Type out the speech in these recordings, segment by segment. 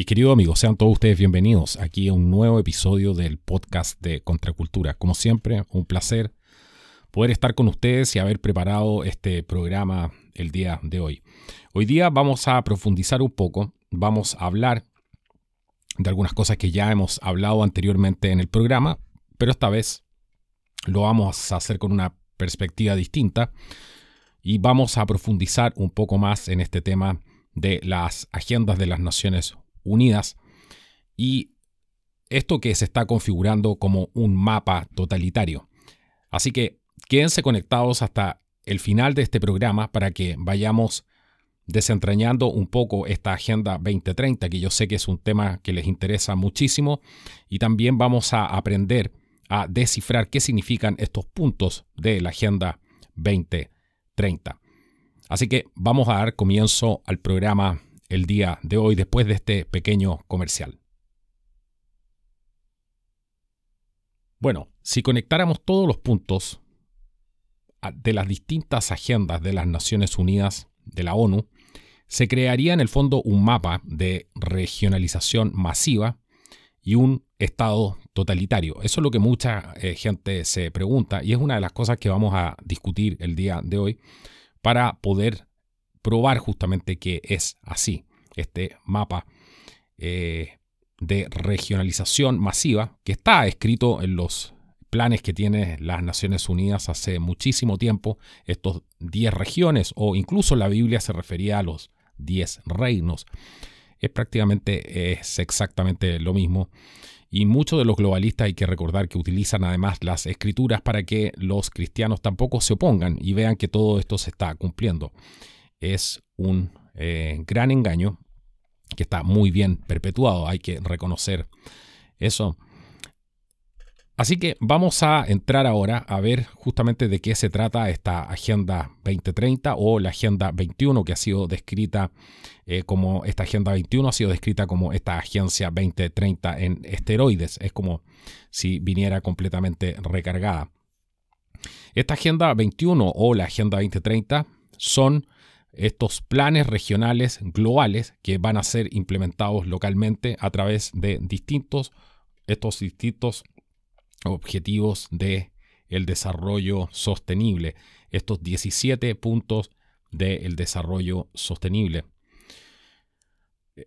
Mis queridos amigos, sean todos ustedes bienvenidos aquí a un nuevo episodio del podcast de Contracultura. Como siempre, un placer poder estar con ustedes y haber preparado este programa el día de hoy. Hoy día vamos a profundizar un poco, vamos a hablar de algunas cosas que ya hemos hablado anteriormente en el programa, pero esta vez lo vamos a hacer con una perspectiva distinta y vamos a profundizar un poco más en este tema de las agendas de las Naciones Unidas y esto que se está configurando como un mapa totalitario. Así que quédense conectados hasta el final de este programa para que vayamos desentrañando un poco esta Agenda 2030, que yo sé que es un tema que les interesa muchísimo, y también vamos a aprender a descifrar qué significan estos puntos de la Agenda 2030. Así que vamos a dar comienzo al programa el día de hoy después de este pequeño comercial. Bueno, si conectáramos todos los puntos de las distintas agendas de las Naciones Unidas, de la ONU, se crearía en el fondo un mapa de regionalización masiva y un Estado totalitario. Eso es lo que mucha eh, gente se pregunta y es una de las cosas que vamos a discutir el día de hoy para poder probar justamente que es así, este mapa eh, de regionalización masiva que está escrito en los planes que tiene las Naciones Unidas hace muchísimo tiempo, estos 10 regiones o incluso la Biblia se refería a los 10 reinos. Es prácticamente, es exactamente lo mismo. Y muchos de los globalistas hay que recordar que utilizan además las escrituras para que los cristianos tampoco se opongan y vean que todo esto se está cumpliendo es un eh, gran engaño que está muy bien perpetuado, hay que reconocer eso. Así que vamos a entrar ahora a ver justamente de qué se trata esta Agenda 2030 o la Agenda 21 que ha sido descrita eh, como esta Agenda 21 ha sido descrita como esta Agencia 2030 en esteroides. Es como si viniera completamente recargada. Esta Agenda 21 o la Agenda 2030 son estos planes regionales globales que van a ser implementados localmente a través de distintos, estos distintos objetivos de el desarrollo sostenible, estos 17 puntos del desarrollo sostenible.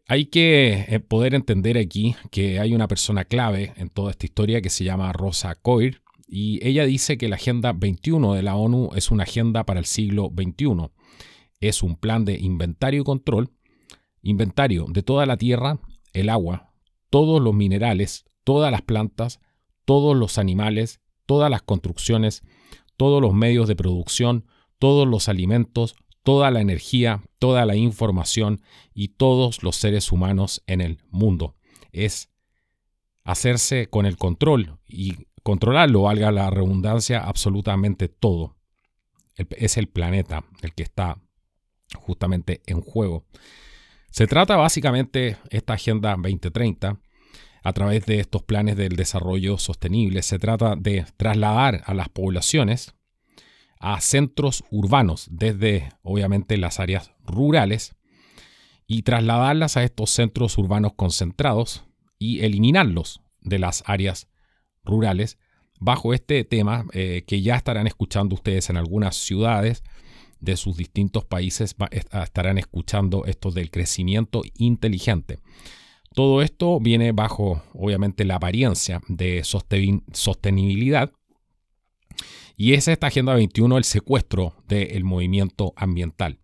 Hay que eh, poder entender aquí que hay una persona clave en toda esta historia que se llama Rosa Coir y ella dice que la Agenda 21 de la ONU es una agenda para el siglo XXI es un plan de inventario y control, inventario de toda la tierra, el agua, todos los minerales, todas las plantas, todos los animales, todas las construcciones, todos los medios de producción, todos los alimentos, toda la energía, toda la información y todos los seres humanos en el mundo. Es hacerse con el control y controlarlo, valga la redundancia, absolutamente todo. Es el planeta el que está justamente en juego. Se trata básicamente esta Agenda 2030 a través de estos planes del desarrollo sostenible. Se trata de trasladar a las poblaciones a centros urbanos desde obviamente las áreas rurales y trasladarlas a estos centros urbanos concentrados y eliminarlos de las áreas rurales bajo este tema eh, que ya estarán escuchando ustedes en algunas ciudades de sus distintos países estarán escuchando esto del crecimiento inteligente. Todo esto viene bajo, obviamente, la apariencia de sostenibilidad. Y es esta Agenda 21 el secuestro del movimiento ambiental.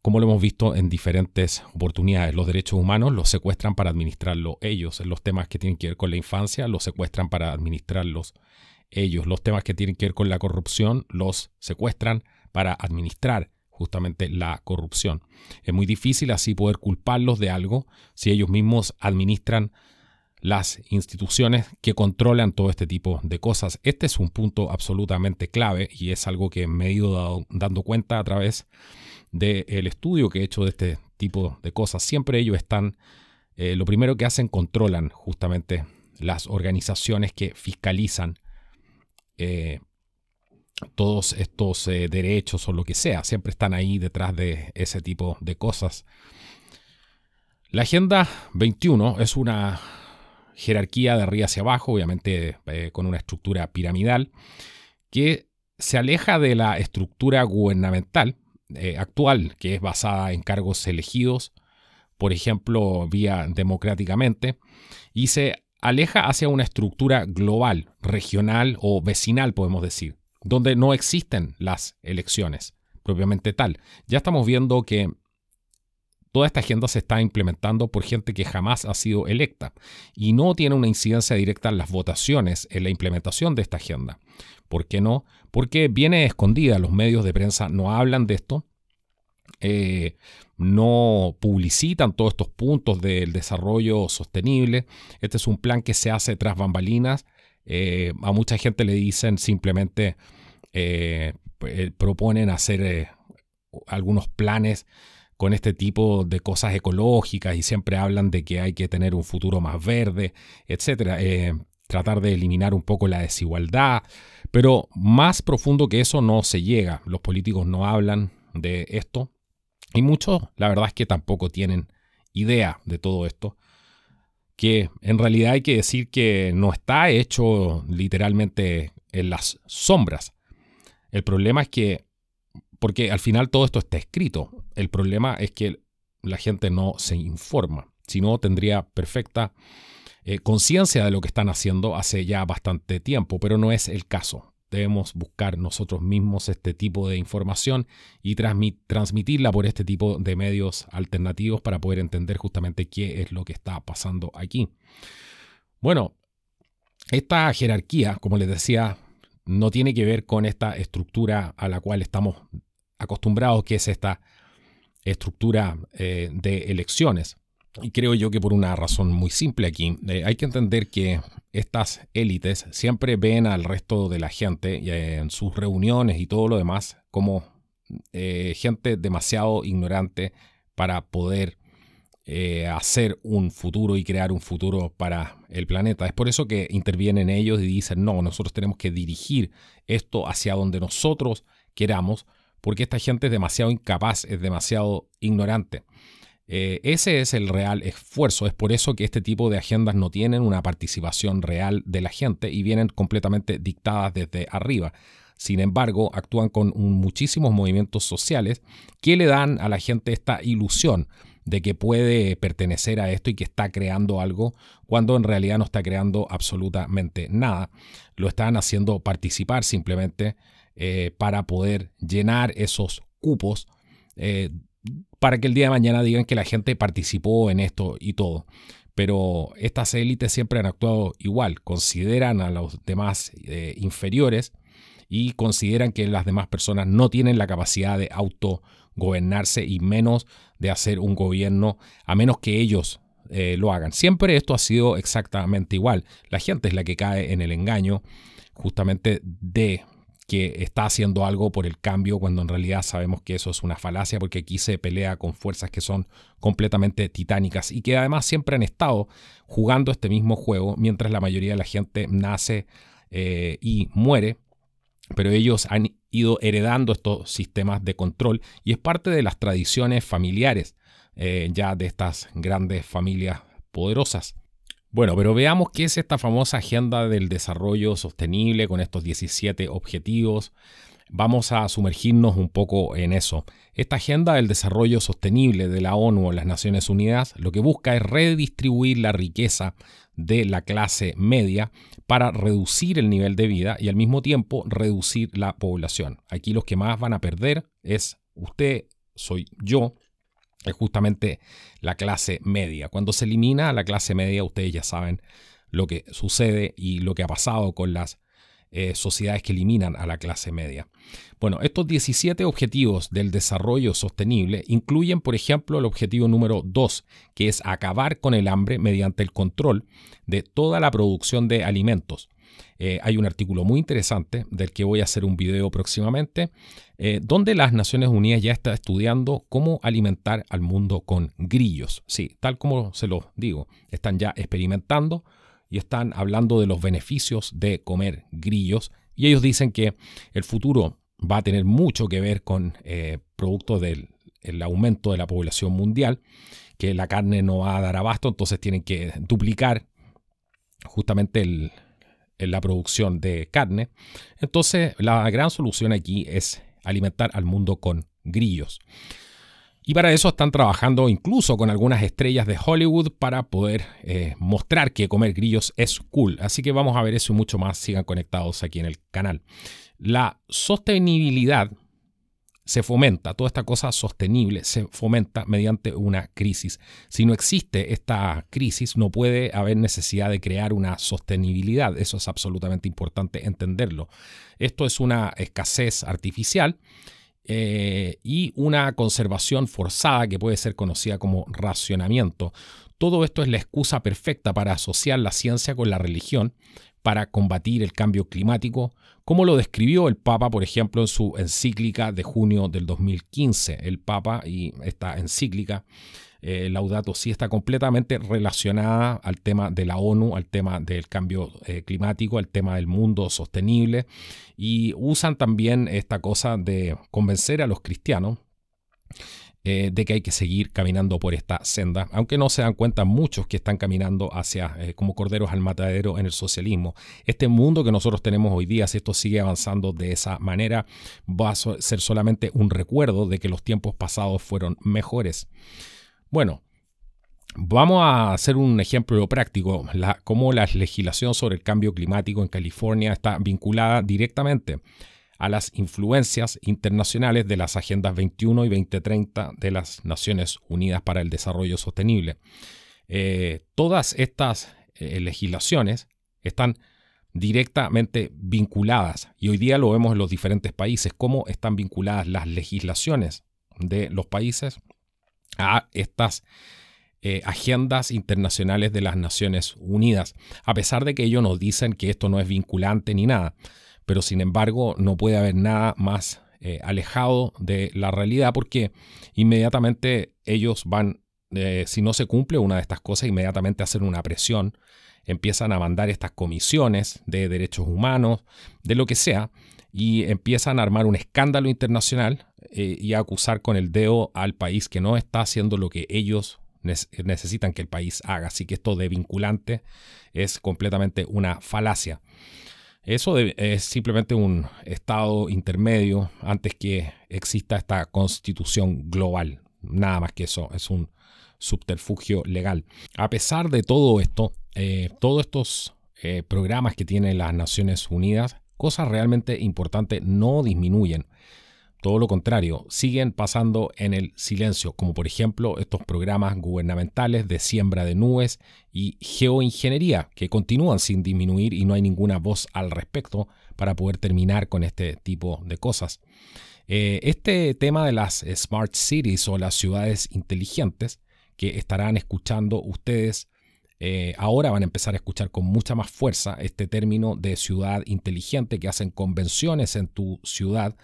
Como lo hemos visto en diferentes oportunidades, los derechos humanos los secuestran para administrarlos ellos. Los temas que tienen que ver con la infancia los secuestran para administrarlos ellos. Los temas que tienen que ver con la corrupción los secuestran para administrar justamente la corrupción. Es muy difícil así poder culparlos de algo si ellos mismos administran las instituciones que controlan todo este tipo de cosas. Este es un punto absolutamente clave y es algo que me he ido dando cuenta a través del estudio que he hecho de este tipo de cosas. Siempre ellos están, eh, lo primero que hacen, controlan justamente las organizaciones que fiscalizan eh, todos estos eh, derechos o lo que sea, siempre están ahí detrás de ese tipo de cosas. La Agenda 21 es una jerarquía de arriba hacia abajo, obviamente eh, con una estructura piramidal, que se aleja de la estructura gubernamental eh, actual, que es basada en cargos elegidos, por ejemplo, vía democráticamente, y se aleja hacia una estructura global, regional o vecinal, podemos decir, donde no existen las elecciones propiamente tal. Ya estamos viendo que toda esta agenda se está implementando por gente que jamás ha sido electa y no tiene una incidencia directa en las votaciones, en la implementación de esta agenda. ¿Por qué no? Porque viene escondida, los medios de prensa no hablan de esto, eh, no publicitan todos estos puntos del desarrollo sostenible. Este es un plan que se hace tras bambalinas. Eh, a mucha gente le dicen simplemente, eh, proponen hacer algunos planes con este tipo de cosas ecológicas y siempre hablan de que hay que tener un futuro más verde, etcétera. Eh, tratar de eliminar un poco la desigualdad, pero más profundo que eso no se llega. Los políticos no hablan de esto y muchos, la verdad es que tampoco tienen idea de todo esto. Que en realidad hay que decir que no está hecho literalmente en las sombras. El problema es que porque al final todo esto está escrito. El problema es que la gente no se informa. Si no, tendría perfecta eh, conciencia de lo que están haciendo hace ya bastante tiempo, pero no es el caso. Debemos buscar nosotros mismos este tipo de información y transmitirla por este tipo de medios alternativos para poder entender justamente qué es lo que está pasando aquí. Bueno, esta jerarquía, como les decía, no tiene que ver con esta estructura a la cual estamos acostumbrados, que es esta estructura eh, de elecciones. Y creo yo que por una razón muy simple aquí, eh, hay que entender que estas élites siempre ven al resto de la gente eh, en sus reuniones y todo lo demás como gente demasiado ignorante para poder hacer un futuro y crear un futuro para el planeta. Es por eso que intervienen ellos y dicen, no, nosotros tenemos que dirigir esto hacia donde nosotros queramos porque esta gente es demasiado incapaz, es demasiado ignorante. Eh, ese es el real esfuerzo. Es por eso que este tipo de agendas no tienen una participación real de la gente y vienen completamente dictadas desde arriba. Sin embargo, actúan con muchísimos movimientos sociales que le dan a la gente esta ilusión de que puede pertenecer a esto y que está creando algo, cuando en realidad no está creando absolutamente nada. Lo están haciendo participar simplemente eh, para poder llenar esos cupos eh, para que el día de mañana digan que la gente participó en esto y todo. Pero estas élites siempre han actuado igual, consideran a los demás eh, inferiores y consideran que las demás personas no tienen la capacidad de autogobernarse y menos de hacer un gobierno a menos que ellos lo hagan. Siempre esto ha sido exactamente igual. La gente es la que cae en el engaño justamente de que está haciendo algo por el cambio cuando en realidad sabemos que eso es una falacia porque aquí se pelea con fuerzas que son completamente titánicas y que además siempre han estado jugando este mismo juego mientras la mayoría de la gente nace eh, y muere. Pero ellos han ido heredando estos sistemas de control y es parte de las tradiciones familiares eh, ya de estas grandes familias poderosas. Bueno, pero veamos qué es esta famosa agenda del desarrollo sostenible con estos 17 objetivos. Vamos a sumergirnos un poco en eso. Esta agenda del desarrollo sostenible de la ONU o las Naciones Unidas lo que busca es redistribuir la riqueza de la clase media para reducir el nivel de vida y al mismo tiempo reducir la población. Aquí los que más van a perder es usted, soy yo, es justamente la clase media. Cuando se elimina a la clase media, ustedes ya saben lo que sucede y lo que ha pasado con las eh, sociedades que eliminan a la clase media. Bueno, estos 17 objetivos del desarrollo sostenible incluyen, por ejemplo, el objetivo número 2, que es acabar con el hambre mediante el control de toda la producción de alimentos. Eh, hay un artículo muy interesante del que voy a hacer un video próximamente, eh, donde las Naciones Unidas ya está estudiando cómo alimentar al mundo con grillos. Sí, tal como se los digo, están ya experimentando y están hablando de los beneficios de comer grillos y ellos dicen que el futuro va a tener mucho que ver con eh, producto del aumento de la población mundial que la carne no va a dar abasto, entonces tienen que duplicar justamente la producción de carne. Entonces la gran solución aquí es alimentar al mundo con grillos. Y para eso están trabajando incluso con algunas estrellas de Hollywood para poder eh, mostrar que comer grillos es cool. Así que vamos a ver eso y mucho más. Sigan conectados aquí en el canal. La sostenibilidad se fomenta, toda esta cosa sostenible se fomenta mediante una crisis. Si no existe esta crisis, no puede haber necesidad de crear una sostenibilidad. Eso es absolutamente importante entenderlo. Esto es una escasez artificial eh, y una conservación forzada que puede ser conocida como racionamiento. Todo esto es la excusa perfecta para asociar la ciencia con la religión, para combatir el cambio climático, como lo describió el Papa, por ejemplo, en su encíclica de junio del 2015. El Papa y esta encíclica eh, Laudato Si está completamente relacionada al tema de la ONU, al tema del cambio eh, climático, al tema del mundo sostenible y usan también esta cosa de convencer a los cristianos eh, de que hay que seguir caminando por esta senda, aunque no se dan cuenta muchos que están caminando hacia como corderos al matadero en el socialismo. Este mundo que nosotros tenemos hoy día, si esto sigue avanzando de esa manera, va a ser solamente un recuerdo de que los tiempos pasados fueron mejores. Bueno, vamos a hacer un ejemplo práctico, cómo la legislación sobre el cambio climático en California está vinculada directamente a las influencias internacionales de las Agendas 21 y 2030 de las Naciones Unidas para el Desarrollo Sostenible. Eh, todas estas eh, legislaciones están directamente vinculadas y hoy día lo vemos en los diferentes países, cómo están vinculadas las legislaciones de los países a estas eh, agendas internacionales de las Naciones Unidas, a pesar de que ellos nos dicen que esto no es vinculante ni nada, pero sin embargo no puede haber nada más eh, alejado de la realidad porque inmediatamente ellos van, eh, si no se cumple una de estas cosas, inmediatamente hacen una presión, empiezan a mandar estas comisiones de derechos humanos, de lo que sea, y empiezan a armar un escándalo internacional eh, y acusar con el dedo al país que no está haciendo lo que ellos necesitan que el país haga. Así que esto de vinculante es completamente una falacia. Eso es simplemente un estado intermedio antes que exista esta constitución global. Nada más que eso, es un subterfugio legal. A pesar de todo esto, eh, todos estos eh, programas que tienen las Naciones Unidas cosas realmente importantes no disminuyen. Todo lo contrario, siguen pasando en el silencio, como por ejemplo estos programas gubernamentales de siembra de nubes y geoingeniería, que continúan sin disminuir y no hay ninguna voz al respecto para poder terminar con este tipo de cosas. Eh, este tema de las smart cities o las ciudades inteligentes que estarán escuchando ustedes eh, ahora van a empezar a escuchar con mucha más fuerza este término de ciudad inteligente, que hacen convenciones en tu ciudad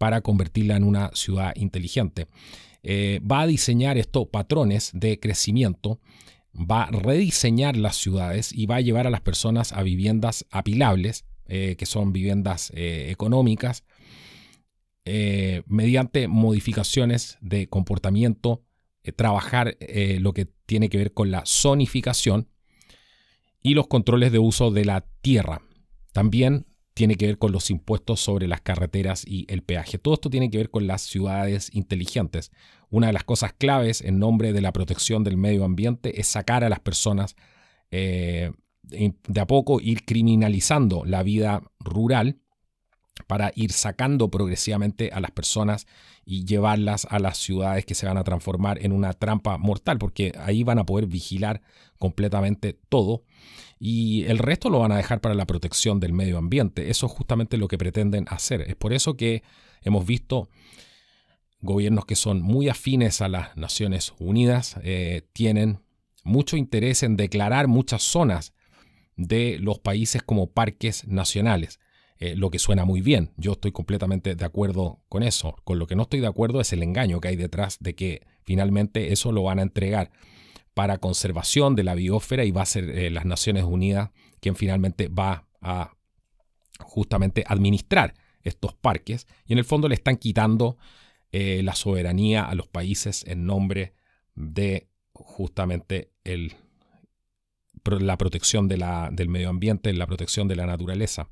para convertirla en una ciudad inteligente. Eh, va a diseñar estos patrones de crecimiento, va a rediseñar las ciudades y va a llevar a las personas a viviendas apilables, eh, que son viviendas económicas, mediante modificaciones de comportamiento eh, trabajar eh, lo que tiene que ver con la zonificación y los controles de uso de la tierra. También tiene que ver con los impuestos sobre las carreteras y el peaje. Todo esto tiene que ver con las ciudades inteligentes. Una de las cosas claves en nombre de la protección del medio ambiente es sacar a las personas eh, de a poco, ir criminalizando la vida rural para ir sacando progresivamente a las personas y llevarlas a las ciudades que se van a transformar en una trampa mortal, porque ahí van a poder vigilar completamente todo y el resto lo van a dejar para la protección del medio ambiente. Eso es justamente lo que pretenden hacer. Es por eso que hemos visto gobiernos que son muy afines a las Naciones Unidas, eh, tienen mucho interés en declarar muchas zonas de los países como parques nacionales. Eh, lo que suena muy bien. Yo estoy completamente de acuerdo con eso. Con lo que no estoy de acuerdo es el engaño que hay detrás de que finalmente eso lo van a entregar para conservación de la biosfera y va a ser eh, las Naciones Unidas quien finalmente va a justamente administrar estos parques y en el fondo le están quitando eh, la soberanía a los países en nombre de justamente el, la protección del medio ambiente, la protección de la naturaleza.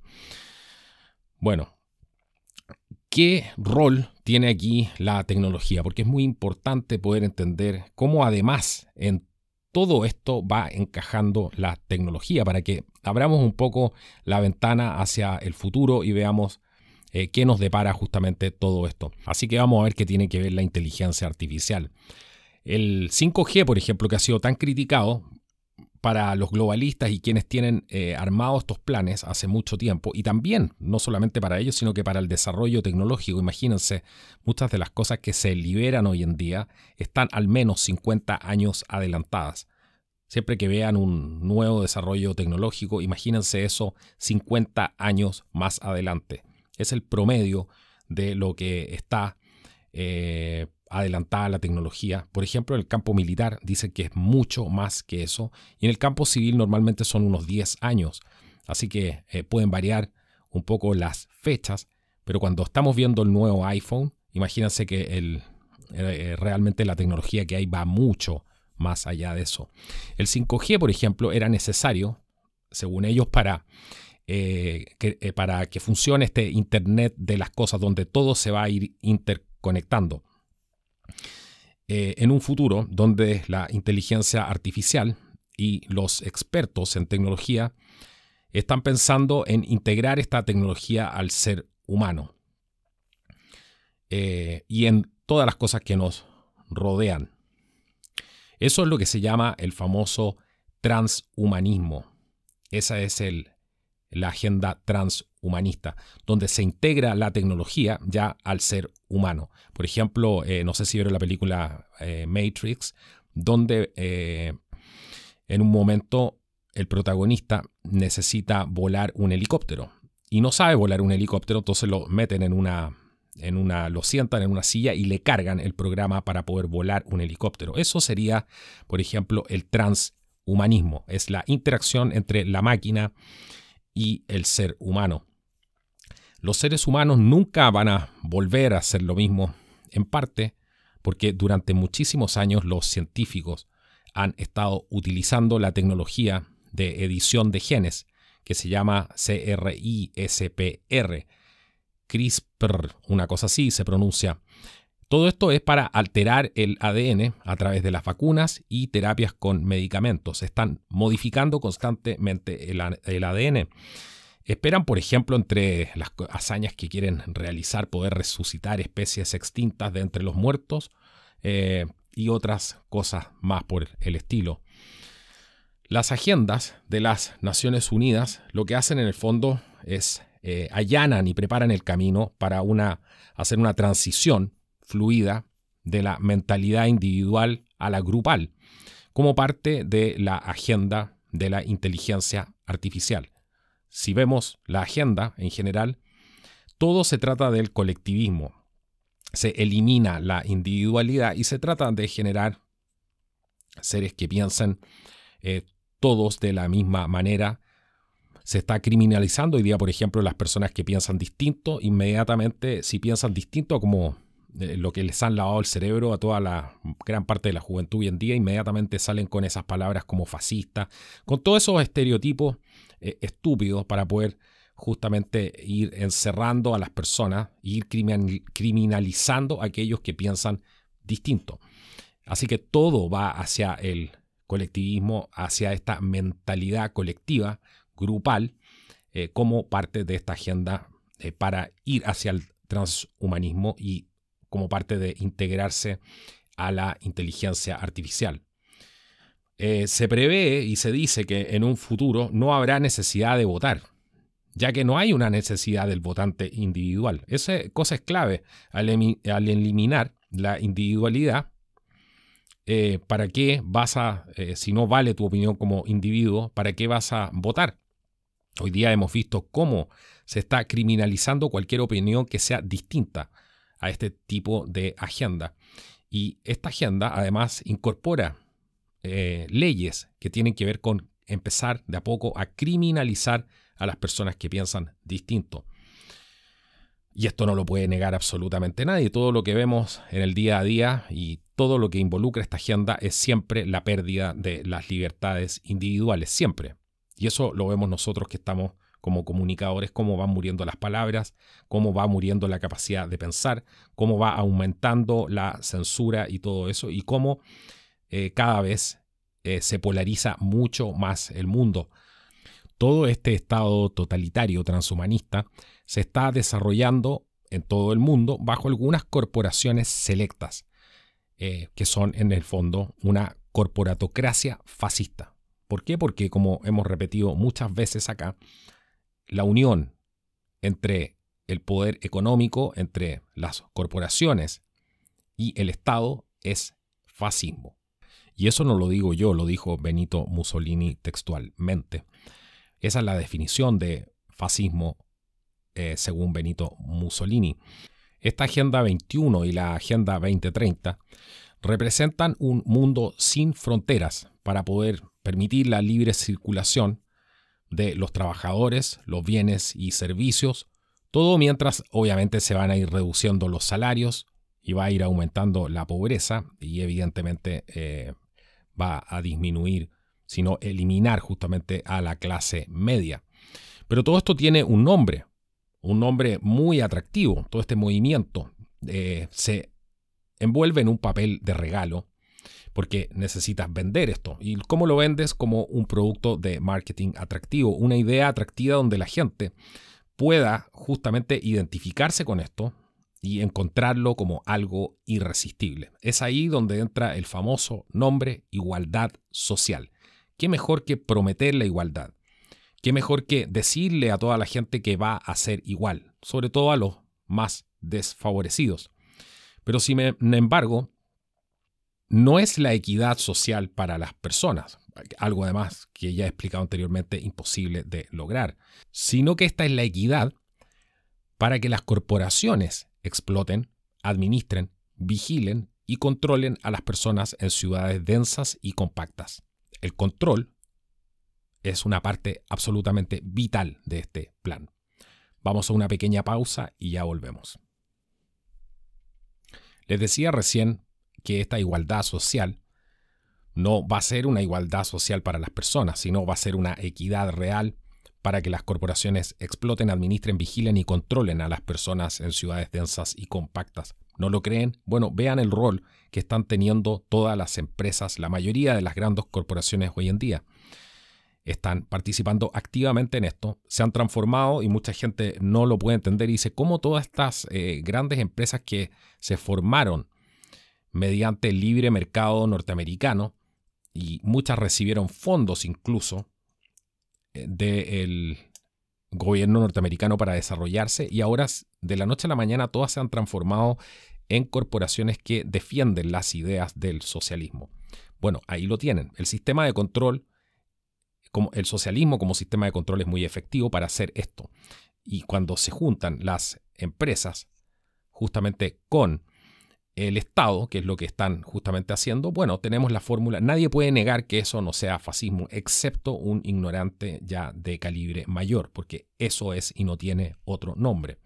Bueno, ¿qué rol tiene aquí la tecnología? Porque es muy importante poder entender cómo además todo esto va encajando la tecnología para que abramos un poco la ventana hacia el futuro y veamos eh, qué nos depara justamente todo esto. Así que vamos a ver qué tiene que ver la inteligencia artificial. El 5G, por ejemplo, que ha sido tan criticado para los globalistas y quienes tienen eh, armados estos planes hace mucho tiempo, y también no solamente para ellos, sino que para el desarrollo tecnológico. Imagínense, muchas de las cosas que se liberan hoy en día están al menos 50 años adelantadas. Siempre que vean un nuevo desarrollo tecnológico, imagínense eso 50 años más adelante. Es el promedio de lo que está eh, adelantada la tecnología. Por ejemplo, en el campo militar dicen que es mucho más que eso. Y en el campo civil normalmente son unos 10 años. Así que eh, pueden variar un poco las fechas. Pero cuando estamos viendo el nuevo iPhone, imagínense que el, eh, realmente la tecnología que hay va mucho más allá de eso. El 5G, por ejemplo, era necesario, según ellos, para, eh, que, eh, para que funcione este Internet de las cosas, donde todo se va a ir interconectando. Eh, en un futuro donde la inteligencia artificial y los expertos en tecnología están pensando en integrar esta tecnología al ser humano y en todas las cosas que nos rodean. Eso es lo que se llama el famoso transhumanismo. Esa es el, la agenda transhumanista, donde se integra la tecnología ya al ser humano. Por ejemplo, eh, no sé si vieron la película eh, Matrix, donde eh, en un momento el protagonista necesita volar un helicóptero y no sabe volar un helicóptero, entonces lo meten en una en una, lo sientan en una silla y le cargan el programa para poder volar un helicóptero. Eso sería, por ejemplo, el transhumanismo. Es la interacción entre la máquina y el ser humano. Los seres humanos nunca van a volver a hacer lo mismo, en parte porque durante muchísimos años los científicos han estado utilizando la tecnología de edición de genes que se llama CRISPR CRISPR, una cosa así se pronuncia. Todo esto es para alterar el ADN a través de las vacunas y terapias con medicamentos. Están modificando constantemente el, ADN. Esperan, por ejemplo, entre las hazañas que quieren realizar, poder resucitar especies extintas de entre los muertos eh, y otras cosas más por el estilo. Las agendas de las Naciones Unidas lo que hacen en el fondo es eh, allanan y preparan el camino para una, hacer una transición fluida de la mentalidad individual a la grupal, como parte de la agenda de la inteligencia artificial. Si vemos la agenda en general, todo se trata del colectivismo. Se elimina la individualidad y se trata de generar seres que piensen eh, todos de la misma manera se está criminalizando hoy día, por ejemplo, las personas que piensan distinto, inmediatamente, si piensan distinto como lo que les han lavado el cerebro a toda la gran parte de la juventud hoy en día, inmediatamente salen con esas palabras como fascista, con todos esos estereotipos eh, estúpidos para poder justamente ir encerrando a las personas, ir criminalizando a aquellos que piensan distinto. Así que todo va hacia el colectivismo, hacia esta mentalidad colectiva grupal eh, como parte de esta agenda eh, para ir hacia el transhumanismo y como parte de integrarse a la inteligencia artificial. Eh, se prevé y se dice que en un futuro no habrá necesidad de votar, ya que no hay una necesidad del votante individual. Esa cosa es clave al, eliminar la individualidad. ¿Para qué vas a, si no vale tu opinión como individuo, para qué vas a votar? Hoy día hemos visto cómo se está criminalizando cualquier opinión que sea distinta a este tipo de agenda. Y esta agenda además incorpora eh, leyes que tienen que ver con empezar de a poco a criminalizar a las personas que piensan distinto. Y esto no lo puede negar absolutamente nadie. Todo lo que vemos en el día a día y todo lo que involucra esta agenda es siempre la pérdida de las libertades individuales, siempre. Y eso lo vemos nosotros que estamos como comunicadores, cómo van muriendo las palabras, cómo va muriendo la capacidad de pensar, cómo va aumentando la censura y todo eso, y cómo eh, cada vez eh, se polariza mucho más el mundo. Todo este estado totalitario transhumanista se está desarrollando en todo el mundo bajo algunas corporaciones selectas, eh, que son en el fondo una corporatocracia fascista. ¿Por qué? Porque como hemos repetido muchas veces acá, la unión entre el poder económico, entre las corporaciones y el Estado es fascismo. Y eso no lo digo yo, lo dijo Benito Mussolini textualmente. Esa es la definición de fascismo eh, según Benito Mussolini. Esta Agenda 21 y la Agenda 2030 representan un mundo sin fronteras para poder permitir la libre circulación de los trabajadores, los bienes y servicios, todo mientras obviamente se van a ir reduciendo los salarios y va a ir aumentando la pobreza y evidentemente eh, va a disminuir, sino eliminar justamente a la clase media. Pero todo esto tiene un nombre, un nombre muy atractivo. Todo este movimiento eh, se envuelve en un papel de regalo porque necesitas vender esto. ¿Y cómo lo vendes? Como un producto de marketing atractivo, una idea atractiva donde la gente pueda justamente identificarse con esto y encontrarlo como algo irresistible. Es ahí donde entra el famoso nombre igualdad social. ¿Qué mejor que prometer la igualdad? ¿Qué mejor que decirle a toda la gente que va a ser igual? Sobre todo a los más desfavorecidos. Pero sin embargo, no es la equidad social para las personas, algo además que ya he explicado anteriormente imposible de lograr, sino que esta es la equidad para que las corporaciones exploten, administren, vigilen y controlen a las personas en ciudades densas y compactas. El control es una parte absolutamente vital de este plan. Vamos a una pequeña pausa y ya volvemos. Les decía recién que esta igualdad social no va a ser una igualdad social para las personas, sino va a ser una equidad real para que las corporaciones exploten, administren, vigilen y controlen a las personas en ciudades densas y compactas. ¿No lo creen? Bueno, vean el rol que están teniendo todas las empresas, la mayoría de las grandes corporaciones hoy en día. Están participando activamente en esto, se han transformado y mucha gente no lo puede entender y dice cómo todas estas eh, grandes empresas que se formaron mediante el libre mercado norteamericano y muchas recibieron fondos incluso eh, del gobierno norteamericano para desarrollarse y ahora de la noche a la mañana todas se han transformado en corporaciones que defienden las ideas del socialismo. Bueno, ahí lo tienen. El sistema de control, como el socialismo como sistema de control es muy efectivo para hacer esto. Y cuando se juntan las empresas justamente con el Estado, que es lo que están justamente haciendo, bueno, tenemos la fórmula. Nadie puede negar que eso no sea fascismo, excepto un ignorante ya de calibre mayor, porque eso es y no tiene otro nombre.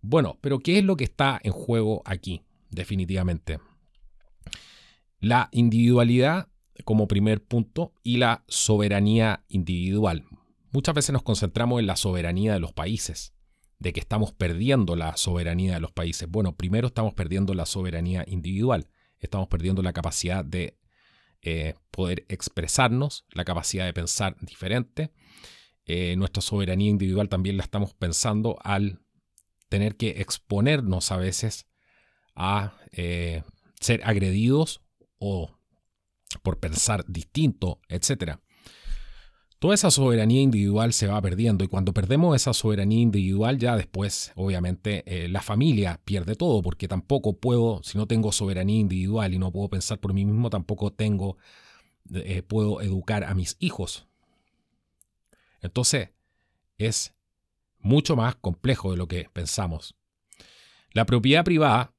Bueno, pero ¿qué es lo que está en juego aquí, definitivamente? La individualidad como primer punto y la soberanía individual. Muchas veces nos concentramos en la soberanía de los países, de que estamos perdiendo la soberanía de los países. Bueno, primero estamos perdiendo la soberanía individual, estamos perdiendo la capacidad de eh, poder expresarnos, la capacidad de pensar diferente. Eh, nuestra soberanía individual también la estamos pensando al tener que exponernos a veces a eh, ser agredidos o por pensar distinto, etc. Toda esa soberanía individual se va perdiendo y cuando perdemos esa soberanía individual ya después obviamente eh, la familia pierde todo porque tampoco puedo, si no tengo soberanía individual y no puedo pensar por mí mismo, tampoco tengo, eh, puedo educar a mis hijos. Entonces es mucho más complejo de lo que pensamos. La propiedad privada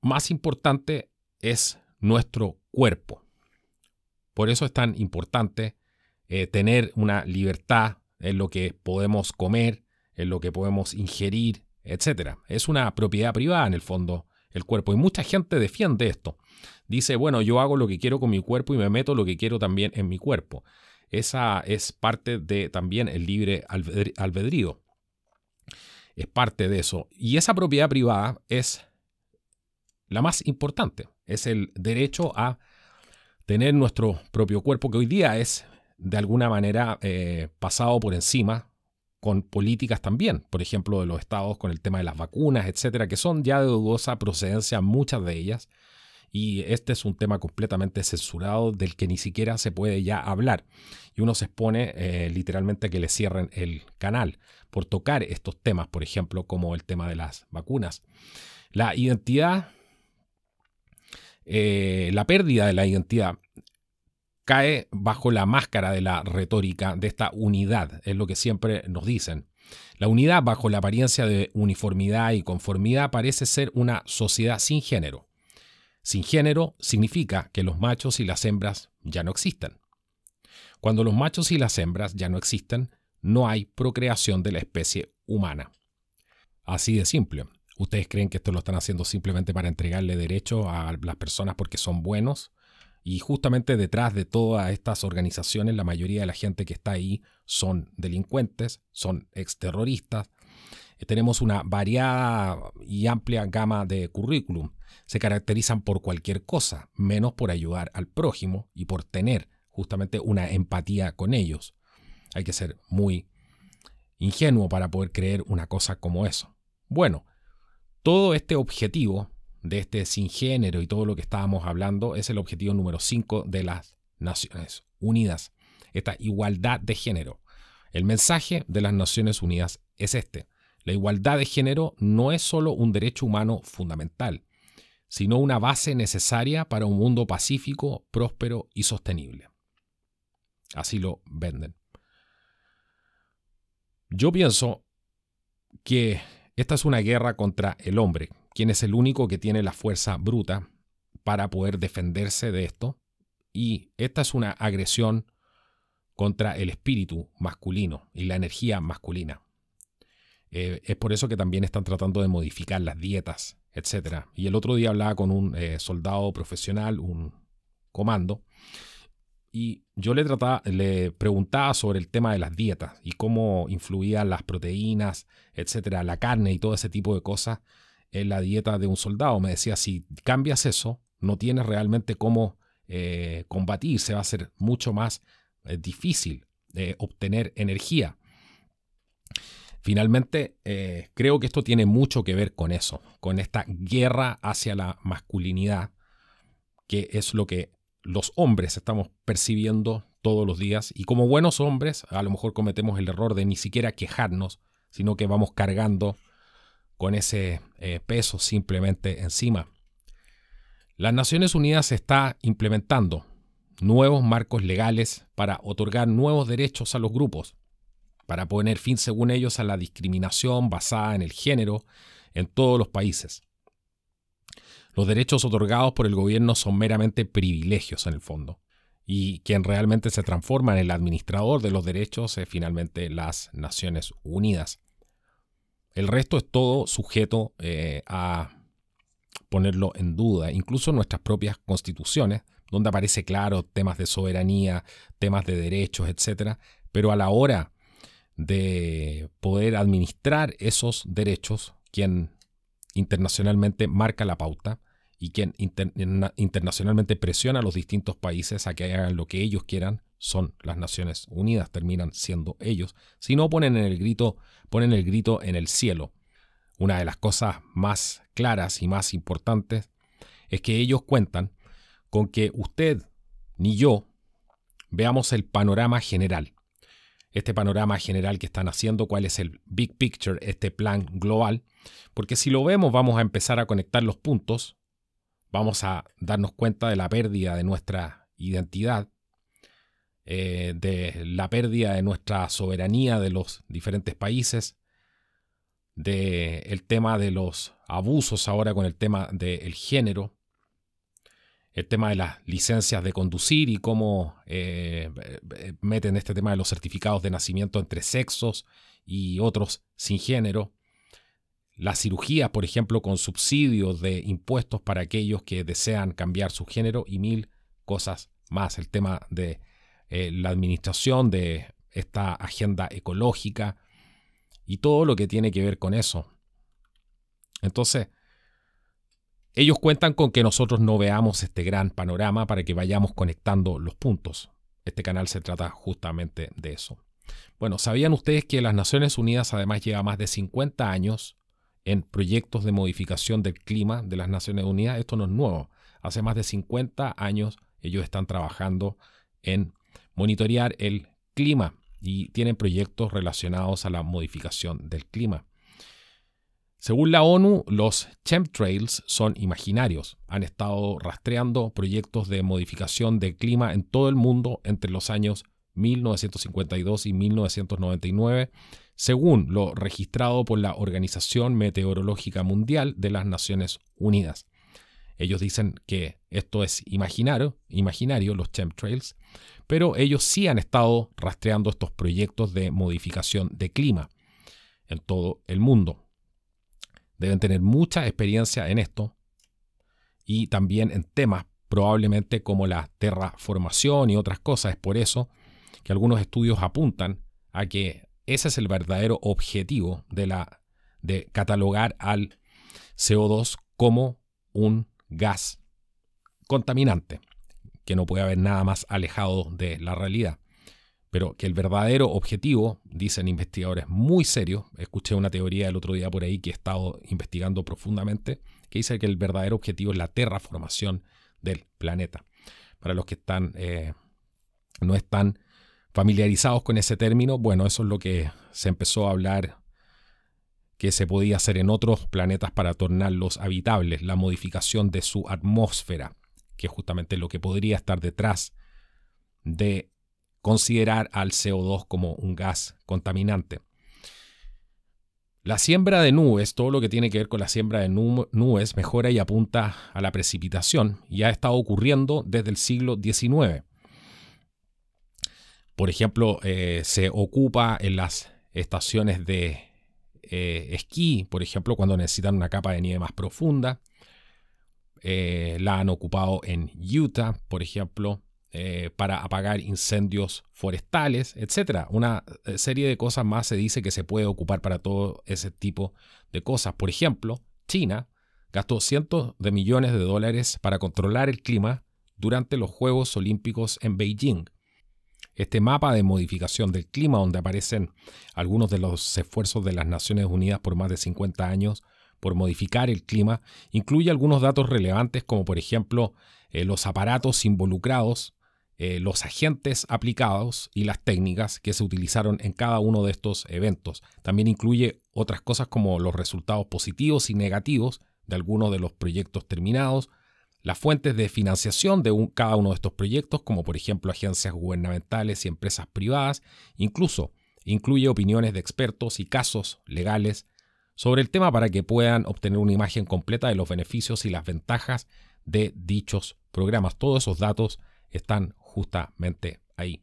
más importante es nuestro cuerpo. Por eso es tan importante eh, tener una libertad en lo que podemos comer, en lo que podemos ingerir, etc. Es una propiedad privada en el fondo el cuerpo y mucha gente defiende esto. Dice, bueno, yo hago lo que quiero con mi cuerpo y me meto lo que quiero también en mi cuerpo. Esa es parte de también el libre albedrío. Es parte de eso. Y esa propiedad privada es la más importante. Es el derecho a tener nuestro propio cuerpo, que hoy día es de alguna manera eh, pasado por encima con políticas también, por ejemplo, de los estados con el tema de las vacunas, etcétera, que son ya de dudosa procedencia, muchas de ellas, y este es un tema completamente censurado del que ni siquiera se puede ya hablar. Y uno se expone eh, literalmente a que le cierren el canal por tocar estos temas, por ejemplo, como el tema de las vacunas. La identidad, eh, la pérdida de la identidad cae bajo la máscara de la retórica de esta unidad, es lo que siempre nos dicen. La unidad bajo la apariencia de uniformidad y conformidad parece ser una sociedad sin género. Sin género significa que los machos y las hembras ya no existen. Cuando los machos y las hembras ya no existen, no hay procreación de la especie humana. Así de simple. ¿Ustedes creen que esto lo están haciendo simplemente para entregarle derecho a las personas porque son buenos? Y justamente detrás de todas estas organizaciones, la mayoría de la gente que está ahí son delincuentes, son exterroristas. Eh, tenemos una variada y amplia gama de currículum se caracterizan por cualquier cosa, menos por ayudar al prójimo y por tener justamente una empatía con ellos. Hay que ser muy ingenuo para poder creer una cosa como eso. Bueno, todo este objetivo de este sin género y todo lo que estábamos hablando es el objetivo número 5 de las Naciones Unidas, esta igualdad de género. El mensaje de las Naciones Unidas es este. La igualdad de género no es solo un derecho humano fundamental, sino una base necesaria para un mundo pacífico, próspero y sostenible. Así lo venden. Yo pienso que esta es una guerra contra el hombre, quien es el único que tiene la fuerza bruta para poder defenderse de esto. Y esta es una agresión contra el espíritu masculino y la energía masculina. Eh, es por eso que también están tratando de modificar las dietas etc. Y el otro día hablaba con un eh, soldado profesional, un comando, y yo le, trataba, le preguntaba sobre el tema de las dietas y cómo influían las proteínas, etcétera, la carne y todo ese tipo de cosas en la dieta de un soldado. Me decía, si cambias eso, no tienes realmente cómo eh, combatir, se va a ser mucho más eh, difícil obtener energía. Finalmente, eh, creo que esto tiene mucho que ver con eso, con esta guerra hacia la masculinidad, que es lo que los hombres estamos percibiendo todos los días. Y como buenos hombres, a lo mejor cometemos el error de ni siquiera quejarnos, sino que vamos cargando con ese eh, peso simplemente encima. Las Naciones Unidas está implementando nuevos marcos legales para otorgar nuevos derechos a los grupos para poner fin, según ellos, a la discriminación basada en el género en todos los países. Los derechos otorgados por el gobierno son meramente privilegios en el fondo, y quien realmente se transforma en el administrador de los derechos es finalmente las Naciones Unidas. El resto es todo sujeto eh, a ponerlo en duda, incluso nuestras propias constituciones, donde aparece claro temas de soberanía, temas de derechos, etc. Pero a la hora de poder administrar esos derechos, quien internacionalmente marca la pauta y quien internacionalmente presiona a los distintos países a que hagan lo que ellos quieran, son las Naciones Unidas, terminan siendo ellos. Si no ponen el grito, ponen el grito en el cielo. Una de las cosas más claras y más importantes es que ellos cuentan con que usted ni yo veamos el panorama general este panorama general que están haciendo, cuál es el big picture, este plan global, porque si lo vemos vamos a empezar a conectar los puntos, vamos a darnos cuenta de la pérdida de nuestra identidad, eh, de la pérdida de nuestra soberanía de los diferentes países, de el tema de los abusos ahora con el tema del género, el tema de las licencias de conducir y cómo eh, meten este tema de los certificados de nacimiento entre sexos y otros sin género, las cirugías, por ejemplo, con subsidios de impuestos para aquellos que desean cambiar su género y mil cosas más. El tema de eh, la administración de esta agenda ecológica y todo lo que tiene que ver con eso. Entonces, ellos cuentan con que nosotros no veamos este gran panorama para que vayamos conectando los puntos. Este canal se trata justamente de eso. Bueno, ¿sabían ustedes que las Naciones Unidas además lleva más de 50 años en proyectos de modificación del clima de las Naciones Unidas? Esto no es nuevo. Hace más de 50 años ellos están trabajando en monitorear el clima y tienen proyectos relacionados a la modificación del clima. Según la ONU, los chemtrails son imaginarios. Han estado rastreando proyectos de modificación del clima en todo el mundo entre los años 1952 y 1999, según lo registrado por la Organización Meteorológica Mundial de las Naciones Unidas. Ellos dicen que esto es imaginario, imaginario los chemtrails, pero ellos sí han estado rastreando estos proyectos de modificación de clima en todo el mundo. Deben tener mucha experiencia en esto y también en temas probablemente como la terraformación y otras cosas. Es por eso que algunos estudios apuntan a que ese es el verdadero objetivo de, de catalogar al CO2 como un gas contaminante, que no puede haber nada más alejado de la realidad pero que el verdadero objetivo, dicen investigadores muy serios, escuché una teoría el otro día por ahí que he estado investigando profundamente, que dice que el verdadero objetivo es la terraformación del planeta. Para los que están, eh, no están familiarizados con ese término, bueno, eso es lo que se empezó a hablar que se podía hacer en otros planetas para tornarlos habitables, la modificación de su atmósfera, que es justamente lo que podría estar detrás de considerar al CO2 como un gas contaminante. La siembra de nubes, todo lo que tiene que ver con la siembra de nubes, mejora y apunta a la precipitación y ha estado ocurriendo desde el siglo XIX. Por ejemplo, eh, se ocupa en las estaciones de eh, esquí, por ejemplo, cuando necesitan una capa de nieve más profunda. Eh, la han ocupado en Utah, por ejemplo, eh, para apagar incendios forestales, etc. Una eh, serie de cosas más se dice que se puede ocupar para todo ese tipo de cosas. Por ejemplo, China gastó cientos de millones de dólares para controlar el clima durante los Juegos Olímpicos en Beijing. Este mapa de modificación del clima, donde aparecen algunos de los esfuerzos de las Naciones Unidas por más de 50 años por modificar el clima, incluye algunos datos relevantes como por ejemplo eh, los aparatos involucrados eh, los agentes aplicados y las técnicas que se utilizaron en cada uno de estos eventos. También incluye otras cosas como los resultados positivos y negativos de algunos de los proyectos terminados, las fuentes de financiación de cada uno de estos proyectos, como por ejemplo agencias gubernamentales y empresas privadas, incluso incluye opiniones de expertos y casos legales sobre el tema para que puedan obtener una imagen completa de los beneficios y las ventajas de dichos programas. Todos esos datos están justamente ahí.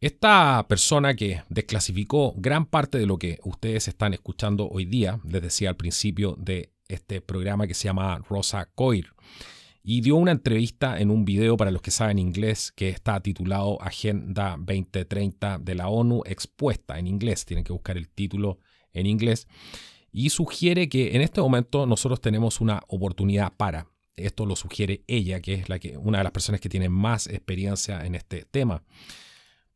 Esta persona que desclasificó gran parte de lo que ustedes están escuchando hoy día, les decía al principio de este programa que se llama Rosa Coir, y dio una entrevista en un video para los que saben inglés que está titulado Agenda 2030 de la ONU expuesta en inglés, tienen que buscar el título en inglés, y sugiere que en este momento nosotros tenemos una oportunidad para esto lo sugiere ella, que es la que, una de las personas que tiene más experiencia en este tema.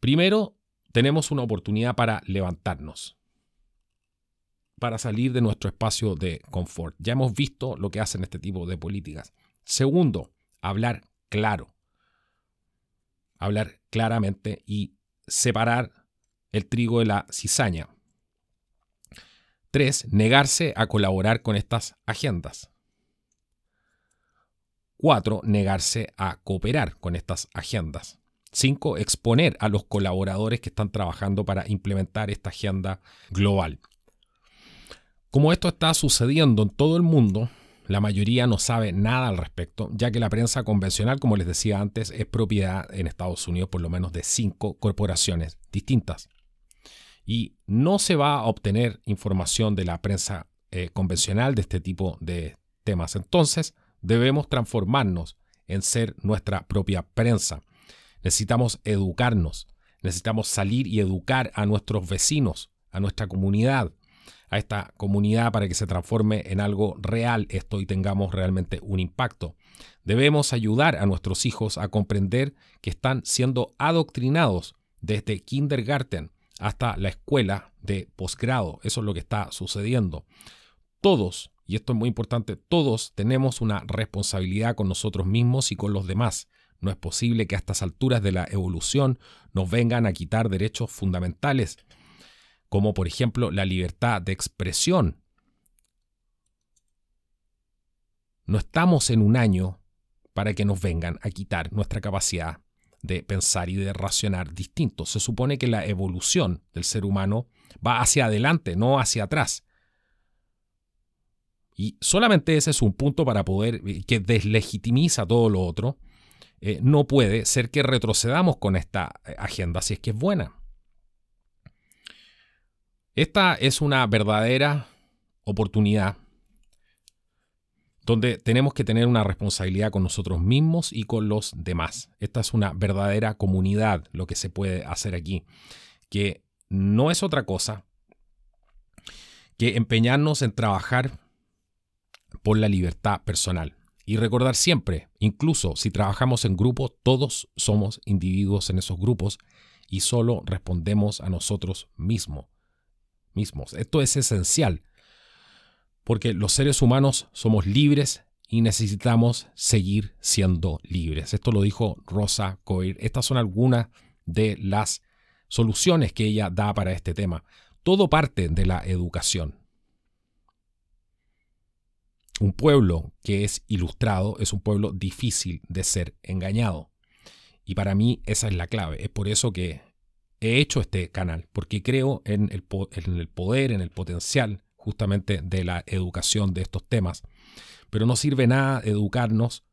Primero, tenemos una oportunidad para levantarnos, para salir de nuestro espacio de confort. Ya hemos visto lo que hacen este tipo de políticas. Segundo, hablar claro. Hablar claramente y separar el trigo de la cizaña. Tres, negarse a colaborar con estas agendas. 4. Negarse a cooperar con estas agendas. 5. Exponer a los colaboradores que están trabajando para implementar esta agenda global. Como esto está sucediendo en todo el mundo, la mayoría no sabe nada al respecto, ya que la prensa convencional, como les decía antes, es propiedad en Estados Unidos por lo menos de cinco corporaciones distintas. Y no se va a obtener información de la prensa eh, convencional de este tipo de temas. Entonces, debemos transformarnos en ser nuestra propia prensa. Necesitamos educarnos, necesitamos salir y educar a nuestros vecinos, a nuestra comunidad, a esta comunidad para que se transforme en algo real esto y tengamos realmente un impacto. Debemos ayudar a nuestros hijos a comprender que están siendo adoctrinados desde kindergarten hasta la escuela de posgrado. Eso es lo que está sucediendo. Todos, y esto es muy importante, todos tenemos una responsabilidad con nosotros mismos y con los demás. No es posible que a estas alturas de la evolución nos vengan a quitar derechos fundamentales como por ejemplo la libertad de expresión. No estamos en un año para que nos vengan a quitar nuestra capacidad de pensar y de racionar distinto. Se supone que la evolución del ser humano va hacia adelante, no hacia atrás. Y solamente ese es un punto para poder, eh, que deslegitimiza todo lo otro. Eh, no puede ser que retrocedamos con esta eh, agenda si es que es buena. Esta es una verdadera oportunidad donde tenemos que tener una responsabilidad con nosotros mismos y con los demás. Esta es una verdadera comunidad, lo que se puede hacer aquí, que no es otra cosa que empeñarnos en trabajar por la libertad personal. Y recordar siempre, incluso si trabajamos en grupo, todos somos individuos en esos grupos y solo respondemos a nosotros mismos mismos. Esto es esencial, porque los seres humanos somos libres y necesitamos seguir siendo libres. Esto lo dijo Rosa Coir. Estas son algunas de las soluciones que ella da para este tema. Todo parte de la educación. Un pueblo que es ilustrado es un pueblo difícil de ser engañado. Y para mí esa es la clave. Es por eso que he hecho este canal, porque creo en el, en el poder, en el potencial justamente de la educación de estos temas. Pero no sirve nada educarnos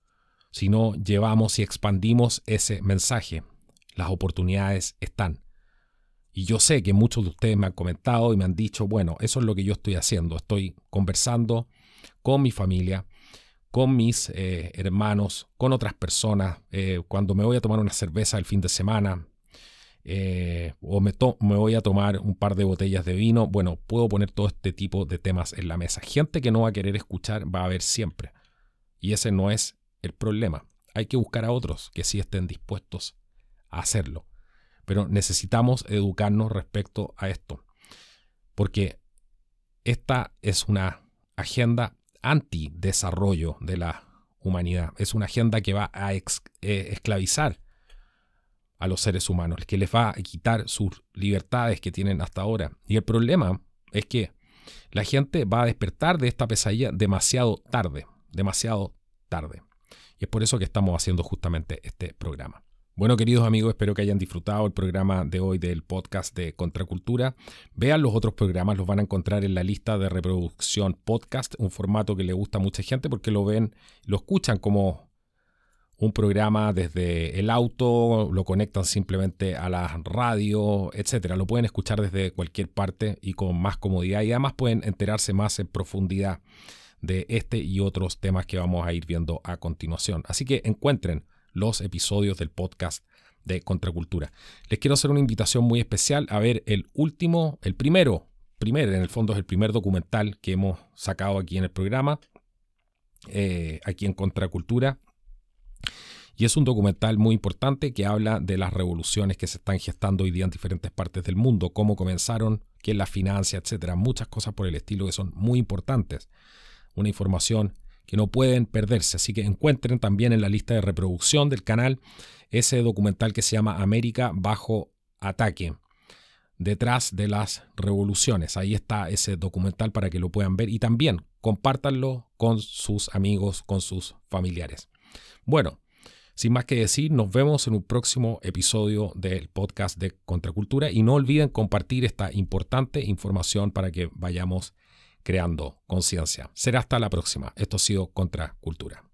si no llevamos y expandimos ese mensaje. Las oportunidades están. Y yo sé que muchos de ustedes me han comentado y me han dicho, bueno, eso es lo que yo estoy haciendo. Estoy conversando con mi familia, con mis eh, hermanos, con otras personas. Eh, cuando me voy a tomar una cerveza el fin de semana, eh, o me, voy a tomar un par de botellas de vino, bueno, puedo poner todo este tipo de temas en la mesa. Gente que no va a querer escuchar va a haber siempre. Y ese no es el problema. Hay que buscar a otros que sí estén dispuestos a hacerlo. Pero necesitamos educarnos respecto a esto. Porque esta es una agenda anti-desarrollo de la humanidad. Es una agenda que va a eh, esclavizar a los seres humanos, que les va a quitar sus libertades que tienen hasta ahora. Y el problema es que la gente va a despertar de esta pesadilla demasiado tarde, demasiado tarde. Y es por eso que estamos haciendo justamente este programa. Bueno, queridos amigos, espero que hayan disfrutado el programa de hoy del podcast de Contracultura. Vean los otros programas, los van a encontrar en la lista de reproducción podcast, un formato que le gusta a mucha gente porque lo ven, lo escuchan como un programa desde el auto, lo conectan simplemente a la radio, etcétera. Lo pueden escuchar desde cualquier parte y con más comodidad y además pueden enterarse más en profundidad de este y otros temas que vamos a ir viendo a continuación. Así que encuentren los episodios del podcast de Contracultura. Les quiero hacer una invitación muy especial a ver el último, el primero, primer, en el fondo es el primer documental que hemos sacado aquí en el programa, eh, aquí en Contracultura y es un documental muy importante que habla de las revoluciones que se están gestando hoy día en diferentes partes del mundo, cómo comenzaron, quién las financia, etcétera. Muchas cosas por el estilo que son muy importantes. Una información que no pueden perderse. Así que encuentren también en la lista de reproducción del canal ese documental que se llama América bajo ataque, detrás de las revoluciones. Ahí está ese documental para que lo puedan ver y también compártanlo con sus amigos, con sus familiares. Bueno, sin más que decir, nos vemos en un próximo episodio del podcast de Contracultura y no olviden compartir esta importante información para que vayamos creando conciencia. Será hasta la próxima. Esto ha sido Contracultura.